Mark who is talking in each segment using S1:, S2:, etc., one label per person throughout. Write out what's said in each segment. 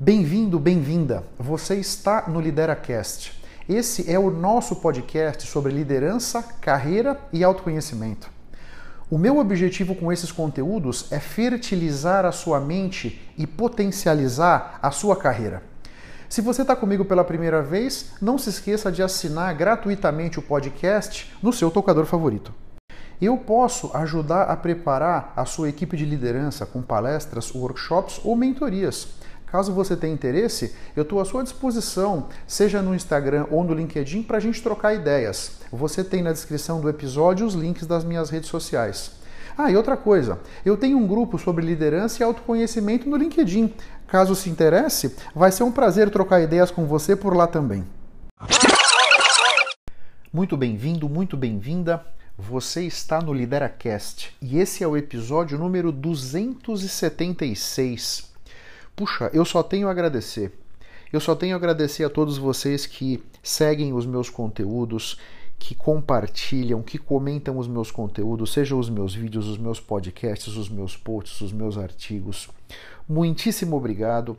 S1: Bem-vindo, bem-vinda. Você está no LideraCast. Esse é o nosso podcast sobre liderança, carreira e autoconhecimento. O meu objetivo com esses conteúdos é fertilizar a sua mente e potencializar a sua carreira. Se você está comigo pela primeira vez, não se esqueça de assinar gratuitamente o podcast no seu tocador favorito. Eu posso ajudar a preparar a sua equipe de liderança com palestras, workshops ou mentorias. Caso você tenha interesse, eu estou à sua disposição, seja no Instagram ou no LinkedIn, para a gente trocar ideias. Você tem na descrição do episódio os links das minhas redes sociais. Ah, e outra coisa, eu tenho um grupo sobre liderança e autoconhecimento no LinkedIn. Caso se interesse, vai ser um prazer trocar ideias com você por lá também. Muito bem-vindo, muito bem-vinda. Você está no LideraCast e esse é o episódio número 276. Puxa, eu só tenho a agradecer. Eu só tenho a agradecer a todos vocês que seguem os meus conteúdos, que compartilham, que comentam os meus conteúdos, sejam os meus vídeos, os meus podcasts, os meus posts, os meus artigos. Muitíssimo obrigado.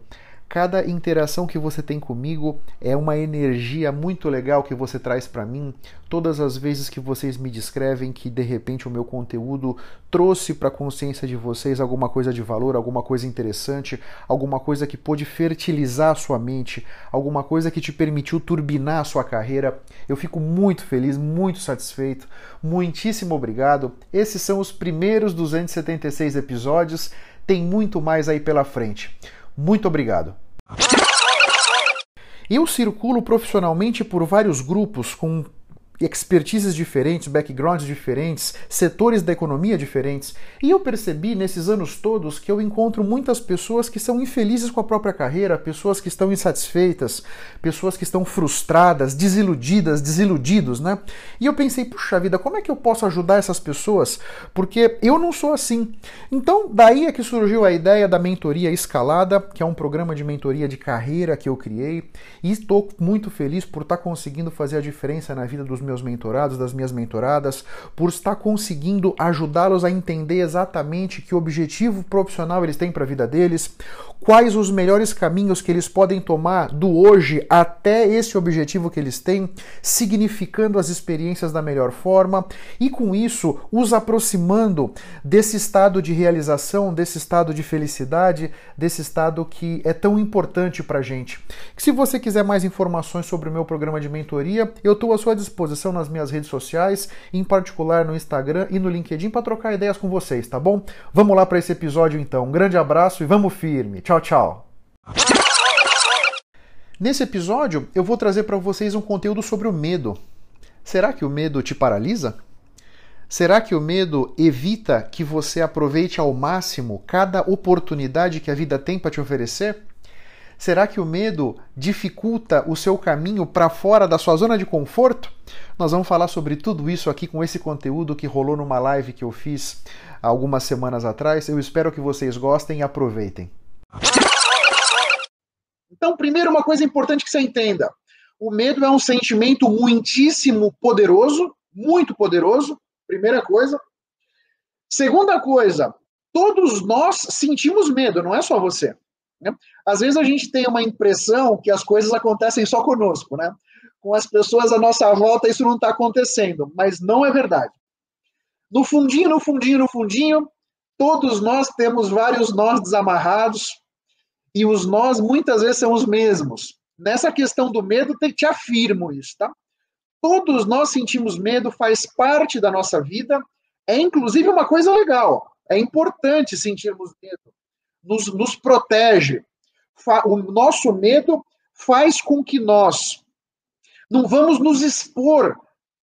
S1: Cada interação que você tem comigo é uma energia muito legal que você traz para mim. Todas as vezes que vocês me descrevem que de repente o meu conteúdo trouxe para a consciência de vocês alguma coisa de valor, alguma coisa interessante, alguma coisa que pôde fertilizar a sua mente, alguma coisa que te permitiu turbinar a sua carreira, eu fico muito feliz, muito satisfeito. Muitíssimo obrigado. Esses são os primeiros 276 episódios. Tem muito mais aí pela frente. Muito obrigado. Eu circulo profissionalmente por vários grupos com expertises diferentes, backgrounds diferentes, setores da economia diferentes. E eu percebi nesses anos todos que eu encontro muitas pessoas que são infelizes com a própria carreira, pessoas que estão insatisfeitas, pessoas que estão frustradas, desiludidas, desiludidos, né? E eu pensei, puxa vida, como é que eu posso ajudar essas pessoas? Porque eu não sou assim. Então, daí é que surgiu a ideia da mentoria escalada, que é um programa de mentoria de carreira que eu criei, e estou muito feliz por estar conseguindo fazer a diferença na vida dos meus mentorados, das minhas mentoradas, por estar conseguindo ajudá-los a entender exatamente que objetivo profissional eles têm para a vida deles, quais os melhores caminhos que eles podem tomar do hoje até esse objetivo que eles têm, significando as experiências da melhor forma e com isso os aproximando desse estado de realização, desse estado de felicidade, desse estado que é tão importante para gente. Se você quiser mais informações sobre o meu programa de mentoria, eu estou à sua disposição nas minhas redes sociais, em particular no Instagram e no LinkedIn para trocar ideias com vocês, tá bom? Vamos lá para esse episódio então. Um grande abraço e vamos firme. Tchau, tchau. Nesse episódio, eu vou trazer para vocês um conteúdo sobre o medo. Será que o medo te paralisa? Será que o medo evita que você aproveite ao máximo cada oportunidade que a vida tem para te oferecer? Será que o medo dificulta o seu caminho para fora da sua zona de conforto? Nós vamos falar sobre tudo isso aqui com esse conteúdo que rolou numa live que eu fiz algumas semanas atrás. Eu espero que vocês gostem e aproveitem.
S2: Então, primeiro, uma coisa importante que você entenda: o medo é um sentimento muitíssimo poderoso, muito poderoso, primeira coisa. Segunda coisa, todos nós sentimos medo, não é só você. Né? Às vezes a gente tem uma impressão que as coisas acontecem só conosco, né? Com as pessoas à nossa volta isso não está acontecendo, mas não é verdade. No fundinho, no fundinho, no fundinho, todos nós temos vários nós desamarrados, e os nós muitas vezes são os mesmos. Nessa questão do medo, te afirmo isso, tá? Todos nós sentimos medo, faz parte da nossa vida, é inclusive uma coisa legal, é importante sentirmos medo, nos, nos protege. O nosso medo faz com que nós não vamos nos expor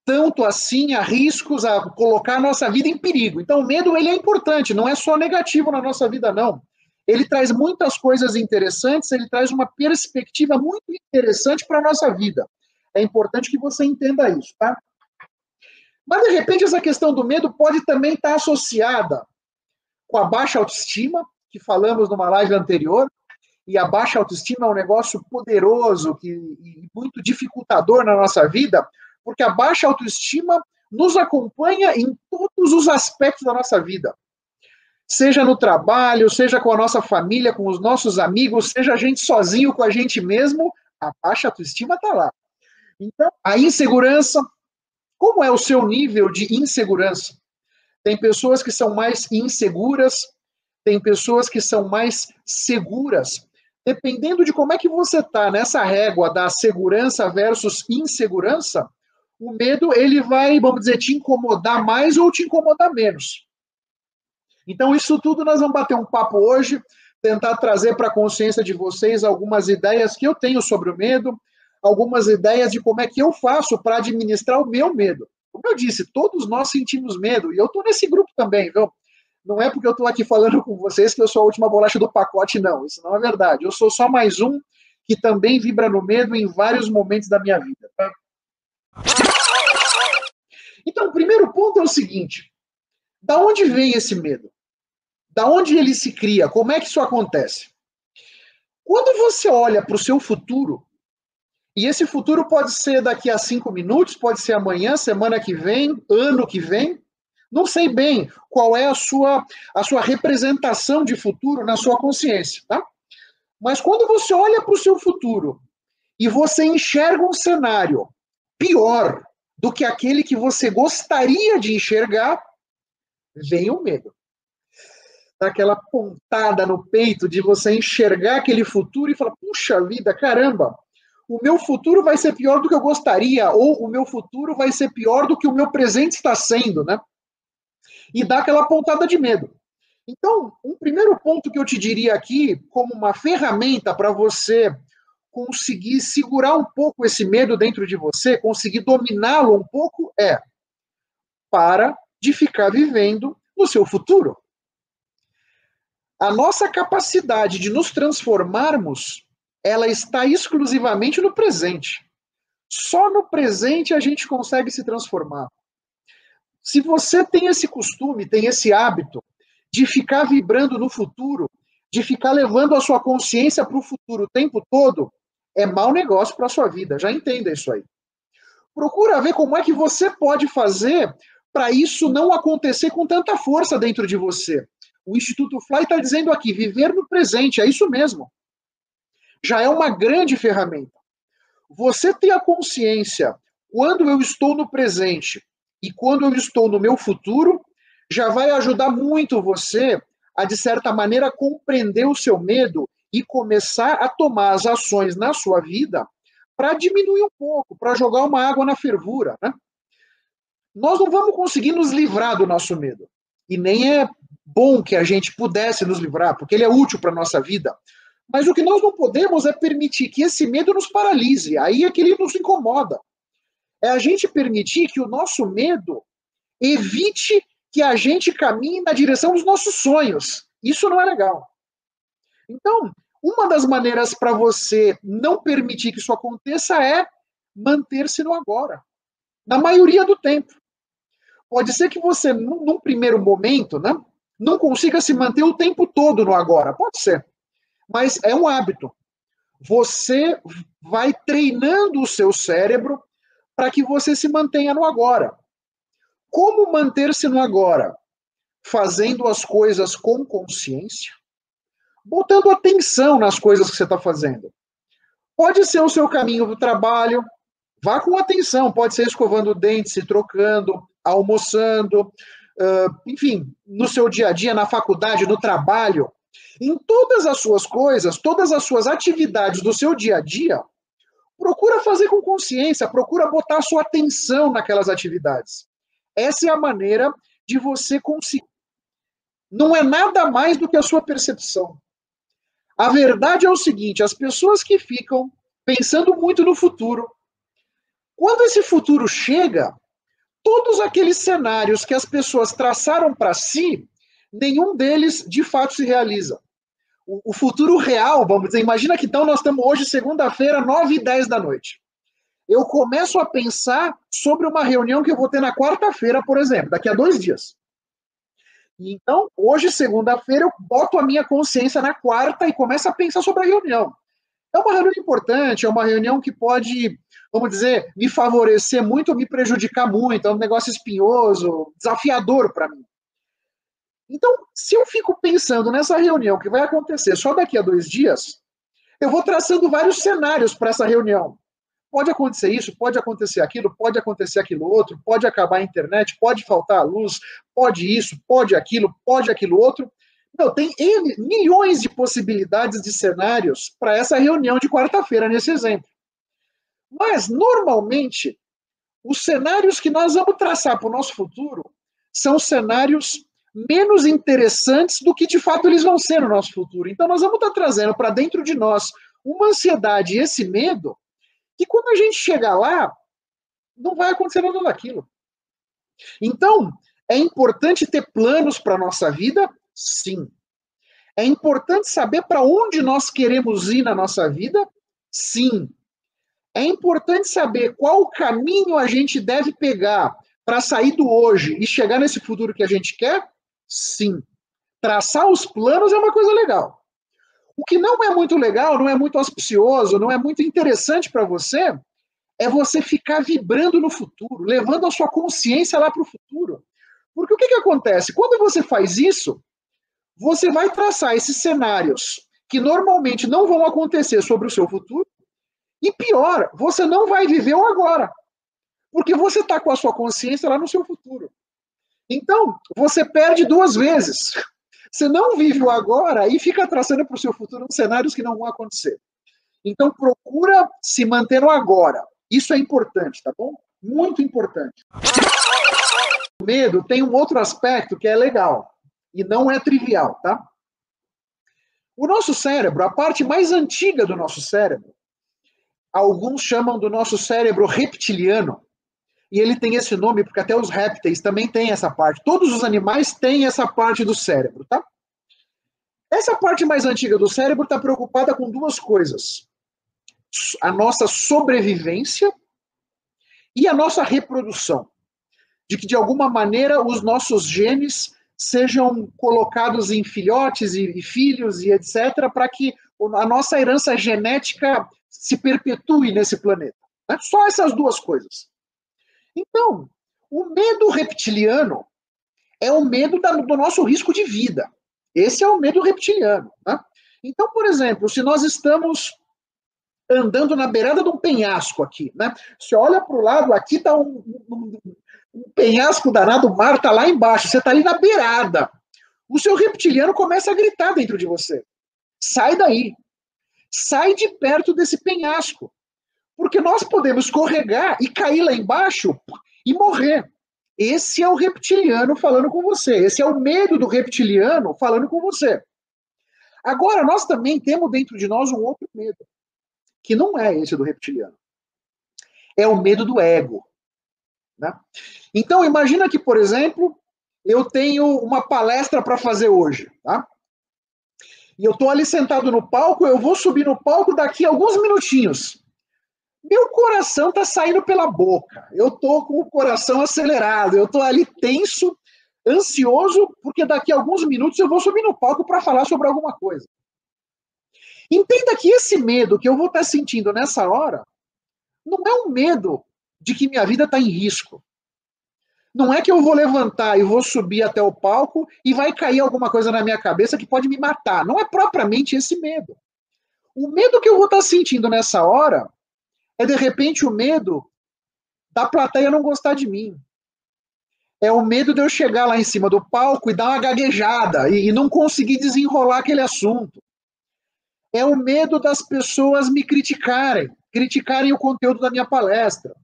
S2: tanto assim a riscos, a colocar a nossa vida em perigo. Então, o medo ele é importante, não é só negativo na nossa vida, não ele traz muitas coisas interessantes, ele traz uma perspectiva muito interessante para a nossa vida. É importante que você entenda isso, tá? Mas, de repente, essa questão do medo pode também estar associada com a baixa autoestima, que falamos numa live anterior, e a baixa autoestima é um negócio poderoso que, e muito dificultador na nossa vida, porque a baixa autoestima nos acompanha em todos os aspectos da nossa vida. Seja no trabalho, seja com a nossa família, com os nossos amigos, seja a gente sozinho com a gente mesmo, a baixa autoestima está lá. Então, a insegurança, como é o seu nível de insegurança? Tem pessoas que são mais inseguras, tem pessoas que são mais seguras. Dependendo de como é que você está nessa régua da segurança versus insegurança, o medo ele vai, vamos dizer, te incomodar mais ou te incomodar menos. Então, isso tudo nós vamos bater um papo hoje, tentar trazer para a consciência de vocês algumas ideias que eu tenho sobre o medo, algumas ideias de como é que eu faço para administrar o meu medo. Como eu disse, todos nós sentimos medo, e eu estou nesse grupo também, viu? Não é porque eu estou aqui falando com vocês que eu sou a última bolacha do pacote, não. Isso não é verdade. Eu sou só mais um que também vibra no medo em vários momentos da minha vida. Tá? Então, o primeiro ponto é o seguinte: da onde vem esse medo? Da onde ele se cria? Como é que isso acontece? Quando você olha para o seu futuro, e esse futuro pode ser daqui a cinco minutos, pode ser amanhã, semana que vem, ano que vem, não sei bem qual é a sua, a sua representação de futuro na sua consciência, tá? Mas quando você olha para o seu futuro e você enxerga um cenário pior do que aquele que você gostaria de enxergar, vem o medo daquela pontada no peito de você enxergar aquele futuro e falar: puxa vida, caramba, o meu futuro vai ser pior do que eu gostaria, ou o meu futuro vai ser pior do que o meu presente está sendo, né? E dá aquela pontada de medo. Então, um primeiro ponto que eu te diria aqui, como uma ferramenta para você conseguir segurar um pouco esse medo dentro de você, conseguir dominá-lo um pouco, é para de ficar vivendo no seu futuro. A nossa capacidade de nos transformarmos, ela está exclusivamente no presente. Só no presente a gente consegue se transformar. Se você tem esse costume, tem esse hábito de ficar vibrando no futuro, de ficar levando a sua consciência para o futuro o tempo todo, é mau negócio para a sua vida. Já entenda isso aí. Procura ver como é que você pode fazer para isso não acontecer com tanta força dentro de você. O Instituto Fly está dizendo aqui, viver no presente, é isso mesmo. Já é uma grande ferramenta. Você ter a consciência quando eu estou no presente e quando eu estou no meu futuro, já vai ajudar muito você a, de certa maneira, compreender o seu medo e começar a tomar as ações na sua vida para diminuir um pouco, para jogar uma água na fervura. Né? Nós não vamos conseguir nos livrar do nosso medo. E nem é bom que a gente pudesse nos livrar, porque ele é útil para a nossa vida. Mas o que nós não podemos é permitir que esse medo nos paralise. Aí é que ele nos incomoda. É a gente permitir que o nosso medo evite que a gente caminhe na direção dos nossos sonhos. Isso não é legal. Então, uma das maneiras para você não permitir que isso aconteça é manter-se no agora. Na maioria do tempo. Pode ser que você, num, primeiro momento, né, não consiga se manter o tempo todo no agora. Pode ser. Mas é um hábito. Você vai treinando o seu cérebro para que você se mantenha no agora. Como manter-se no agora? Fazendo as coisas com consciência, botando atenção nas coisas que você está fazendo. Pode ser o seu caminho do trabalho, vá com atenção, pode ser escovando o dente, se trocando, almoçando, enfim, no seu dia a dia, na faculdade, no trabalho, em todas as suas coisas, todas as suas atividades do seu dia a dia, procura fazer com consciência, procura botar sua atenção naquelas atividades. Essa é a maneira de você conseguir. Não é nada mais do que a sua percepção. A verdade é o seguinte: as pessoas que ficam pensando muito no futuro, quando esse futuro chega, todos aqueles cenários que as pessoas traçaram para si, nenhum deles de fato se realiza. O, futuro real, vamos dizer, imagina que então nós estamos hoje, segunda-feira, 9 e 10 da noite. Eu começo a pensar sobre uma reunião que eu vou ter na quarta-feira, por exemplo, daqui a dois dias. Então, hoje, segunda-feira, eu boto a minha consciência na quarta e começo a pensar sobre a reunião. É uma reunião importante, é uma reunião que pode vamos dizer, me favorecer muito ou me prejudicar muito. É um negócio espinhoso, desafiador para mim. Então, se eu fico pensando nessa reunião que vai acontecer só daqui a dois dias, eu vou traçando vários cenários para essa reunião. Pode acontecer isso, pode acontecer aquilo, pode acontecer aquilo outro, pode acabar a internet, pode faltar a luz, pode isso, pode aquilo, pode aquilo outro. Não, tem milhões de possibilidades de cenários para essa reunião de quarta-feira, nesse exemplo. Mas, normalmente, os cenários que nós vamos traçar para o nosso futuro são cenários menos interessantes do que de fato eles vão ser no nosso futuro. Então, nós vamos estar trazendo para dentro de nós uma ansiedade e esse medo que, quando a gente chegar lá, não vai acontecer nada daquilo. Então, é importante ter planos para a nossa vida? Sim. É importante saber para onde nós queremos ir na nossa vida? Sim. É importante saber qual caminho a gente deve pegar para sair do hoje e chegar nesse futuro que a gente quer? Sim. Traçar os planos é uma coisa legal. O que não é muito legal, não é muito auspicioso, não é muito interessante para você, é você ficar vibrando no futuro, levando a sua consciência lá para o futuro. Porque o que, que acontece? Quando você faz isso, você vai traçar esses cenários que normalmente não vão acontecer sobre o seu futuro, e pior, você não vai viver o agora. Porque você está com a sua consciência lá no seu futuro. Então, você perde duas vezes. Você não vive o agora e fica traçando para o seu futuro cenários que não vão acontecer. Então, procura se manter no agora. Isso é importante, tá bom? Muito importante. O medo tem um outro aspecto que é legal e não é trivial, tá? O nosso cérebro, a parte mais antiga do nosso cérebro, alguns chamam do nosso cérebro reptiliano. E ele tem esse nome porque até os répteis também têm essa parte. Todos os animais têm essa parte do cérebro, tá? Essa parte mais antiga do cérebro está preocupada com duas coisas: a nossa sobrevivência e a nossa reprodução. De que, de alguma maneira, os nossos genes sejam colocados em filhotes e, filhos e etc., para que a nossa herança genética se perpetue nesse planeta. Né? Só essas duas coisas. Então, o medo reptiliano é o medo da, do nosso risco de vida. Esse é o medo reptiliano. Né? Então, por exemplo, se nós estamos andando na beirada de um penhasco aqui, né? Você olha para o lado, aqui está um, um, um, penhasco danado, o mar está lá embaixo, você está ali na beirada. O seu reptiliano começa a gritar dentro de você. Sai daí. Sai de perto desse penhasco. Porque nós podemos escorregar e cair lá embaixo e morrer. Esse é o reptiliano falando com você. Esse é o medo do reptiliano falando com você. Agora, nós também temos dentro de nós um outro medo, que não é esse do reptiliano. É o medo do ego. Né? Então, imagina que, por exemplo, eu tenho uma palestra para fazer hoje. Tá? E eu estou ali sentado no palco, eu vou subir no palco daqui a alguns minutinhos. Meu coração tá saindo pela boca. Eu tô com o coração acelerado. Eu tô ali tenso, ansioso, porque daqui a alguns minutos eu vou subir no palco para falar sobre alguma coisa. Entenda que esse medo que eu vou estar tá sentindo nessa hora não é um medo de que minha vida está em risco. Não é que eu vou levantar e vou subir até o palco e vai cair alguma coisa na minha cabeça que pode me matar. Não é propriamente esse medo. O medo que eu vou estar tá sentindo nessa hora é de repente o medo da plateia não gostar de mim. É o medo de eu chegar lá em cima do palco e dar uma gaguejada e, e não conseguir desenrolar aquele assunto. É o medo das pessoas me criticarem, criticarem o conteúdo da minha palestra.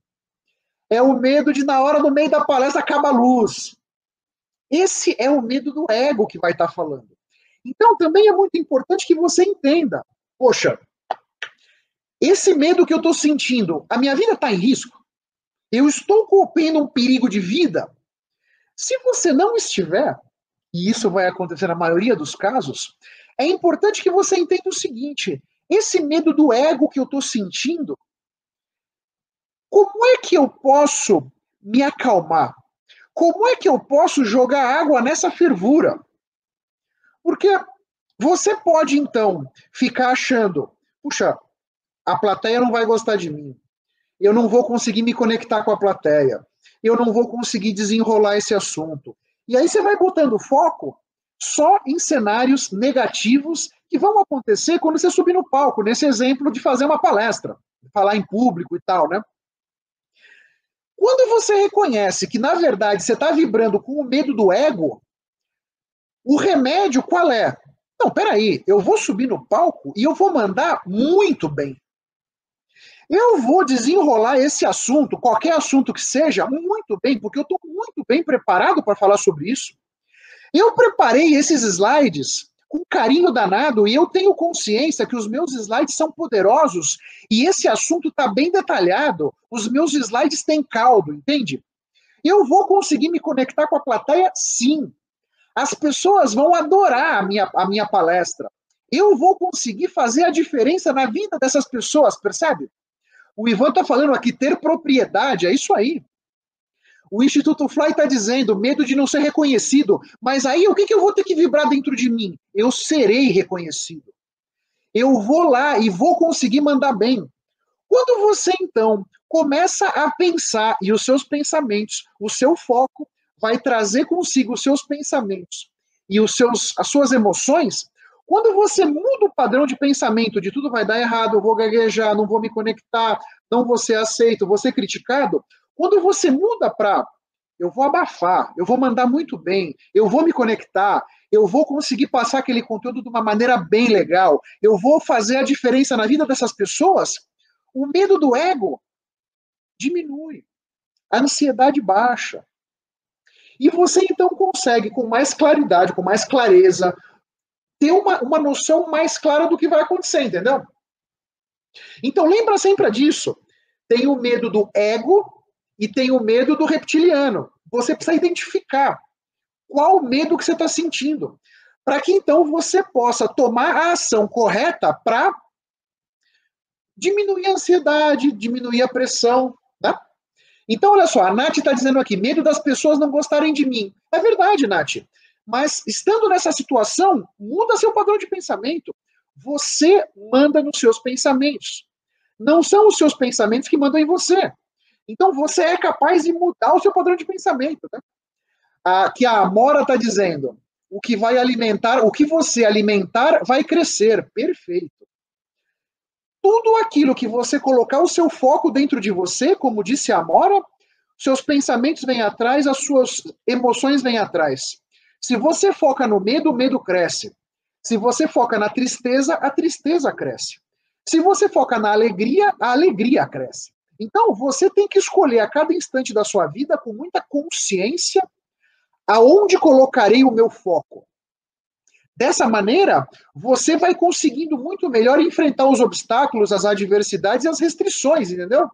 S2: É o medo de, na hora do meio da palestra, acaba a luz. Esse é o medo do ego que vai estar falando. Então, também é muito importante que você entenda. Poxa, esse medo que eu estou sentindo, a minha vida está em risco? Eu estou correndo um perigo de vida? Se você não estiver, e isso vai acontecer na maioria dos casos, é importante que você entenda o seguinte: esse medo do ego que eu estou sentindo, como é que eu posso me acalmar? Como é que eu posso jogar água nessa fervura? Porque você pode, então, ficar achando, puxa, a plateia não vai gostar de mim. Eu não vou conseguir me conectar com a plateia. Eu não vou conseguir desenrolar esse assunto. E aí você vai botando foco só em cenários negativos que vão acontecer quando você subir no palco, nesse exemplo de fazer uma palestra, falar em público e tal, né? Quando você reconhece que, na verdade, você está vibrando com o medo do ego, o remédio qual é? Não, peraí, eu vou subir no palco e eu vou mandar muito bem. Eu vou desenrolar esse assunto, qualquer assunto que seja, muito bem, porque eu estou muito bem preparado para falar sobre isso. Eu preparei esses slides com carinho danado e eu tenho consciência que os meus slides são poderosos e esse assunto está bem detalhado. Os meus slides têm caldo, entende? Eu vou conseguir me conectar com a plateia? Sim. As pessoas vão adorar a minha, a minha palestra. Eu vou conseguir fazer a diferença na vida dessas pessoas, percebe? O Ivan está falando aqui, ter propriedade, é isso aí. O Instituto Fly está dizendo medo de não ser reconhecido. Mas aí o que, que eu vou ter que vibrar dentro de mim? Eu serei reconhecido. Eu vou lá e vou conseguir mandar bem. Quando você então começa a pensar e os seus pensamentos, o seu foco vai trazer consigo os seus pensamentos e os seus, as suas emoções, quando você muda o padrão de pensamento de tudo vai dar errado, eu vou gaguejar, não vou me conectar, não vou ser aceito, vou ser criticado, quando você muda para eu vou abafar, eu vou mandar muito bem, eu vou me conectar, eu vou conseguir passar aquele conteúdo de uma maneira bem legal, eu vou fazer a diferença na vida dessas pessoas, o medo do ego diminui, a ansiedade baixa. E você então consegue, com mais claridade, com mais clareza, ter uma, uma noção mais clara do que vai acontecer, entendeu? Então lembra sempre disso. Tem o medo do ego e tem o medo do reptiliano. Você precisa identificar qual o medo que você está sentindo, para que então você possa tomar a ação correta para diminuir a ansiedade, diminuir a pressão. Né? Então, olha só, a Nath está dizendo aqui: medo das pessoas não gostarem de mim. É verdade, Nath. Mas estando nessa situação, muda seu padrão de pensamento. Você manda nos seus pensamentos. Não são os seus pensamentos que mandam em você. Então você é capaz de mudar o seu padrão de pensamento. Né? Ah, que a Amora está dizendo: o que vai alimentar, o que você alimentar vai crescer. Perfeito. Tudo aquilo que você colocar o seu foco dentro de você, como disse a Amora, seus pensamentos vêm atrás, as suas emoções vêm atrás. Se você foca no medo, o medo cresce. Se você foca na tristeza, a tristeza cresce. Se você foca na alegria, a alegria cresce. Então, você tem que escolher a cada instante da sua vida com muita consciência aonde colocarei o meu foco. Dessa maneira, você vai conseguindo muito melhor enfrentar os obstáculos, as adversidades e as restrições, entendeu?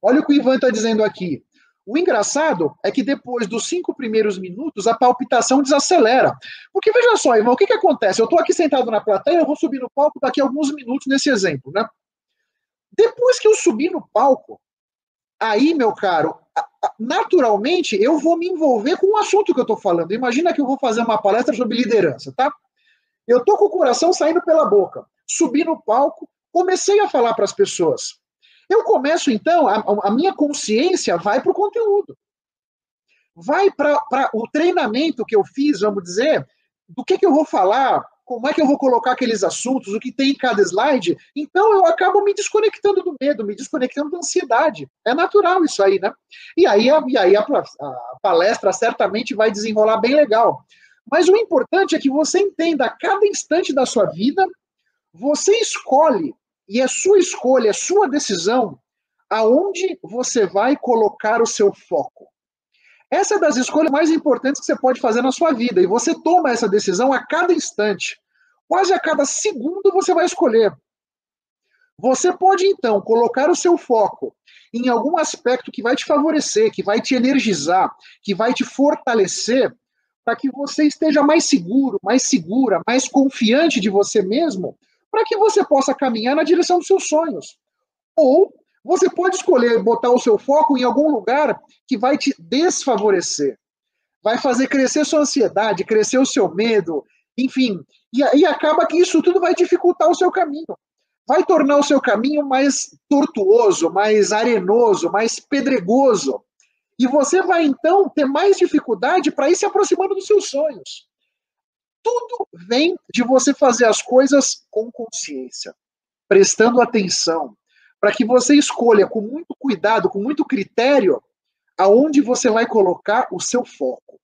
S2: Olha o que o Ivan está dizendo aqui. O engraçado é que depois dos cinco primeiros minutos, a palpitação desacelera. Porque veja só, Ivan, o que, que acontece? Eu estou aqui sentado na plateia, eu vou subir no palco daqui a alguns minutos nesse exemplo, né? Depois que eu subi no palco, aí, meu caro, naturalmente eu vou me envolver com o assunto que eu estou falando. Imagina que eu vou fazer uma palestra sobre liderança, tá? Eu tô com o coração saindo pela boca. Subi no palco, comecei a falar para as pessoas. Eu começo, então, a, a minha consciência vai para o conteúdo. Vai para o treinamento que eu fiz, vamos dizer, do que, que eu vou falar, como é que eu vou colocar aqueles assuntos, o que tem em cada slide. Então eu acabo me desconectando do medo, me desconectando da ansiedade. É natural isso aí, né? E aí, a, e aí a, a palestra certamente vai desenrolar bem legal. Mas o importante é que você entenda a cada instante da sua vida, você escolhe, e é sua escolha, é sua decisão, aonde você vai colocar o seu foco. Essa é das escolhas mais importantes que você pode fazer na sua vida. E você toma essa decisão a cada instante. Quase a cada segundo você vai escolher. Você pode, então, colocar o seu foco em algum aspecto que vai te favorecer, que vai te energizar, que vai te fortalecer, para que você esteja mais seguro, mais segura, mais confiante de você mesmo, para que você possa caminhar na direção dos seus sonhos. Ou você pode escolher botar o seu foco em algum lugar que vai te desfavorecer, vai fazer crescer sua ansiedade, crescer o seu medo, enfim. E acaba que isso tudo vai dificultar o seu caminho. Vai tornar o seu caminho mais tortuoso, mais arenoso, mais pedregoso. E você vai então ter mais dificuldade para ir se aproximando dos seus sonhos. Tudo vem de você fazer as coisas com consciência, prestando atenção, para que você escolha com muito cuidado, com muito critério, aonde você vai colocar o seu foco.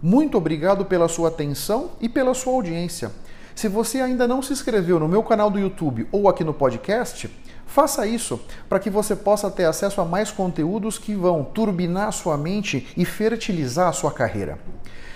S1: Muito obrigado pela sua atenção e pela sua audiência. Se você ainda não se inscreveu no meu canal do YouTube ou aqui no podcast, faça isso para que você possa ter acesso a mais conteúdos que vão turbinar sua mente e fertilizar a sua carreira.